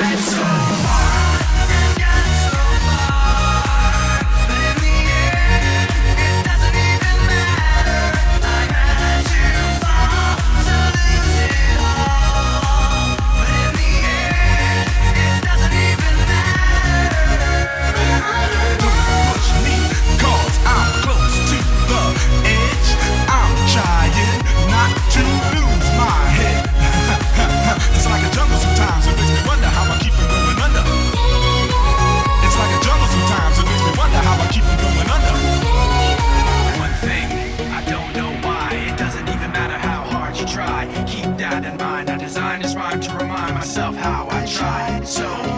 Tried myself how I tried so